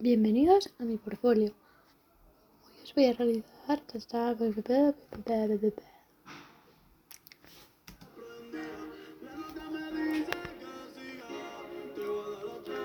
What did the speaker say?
Bienvenidos a mi portfolio. Hoy os voy a realizar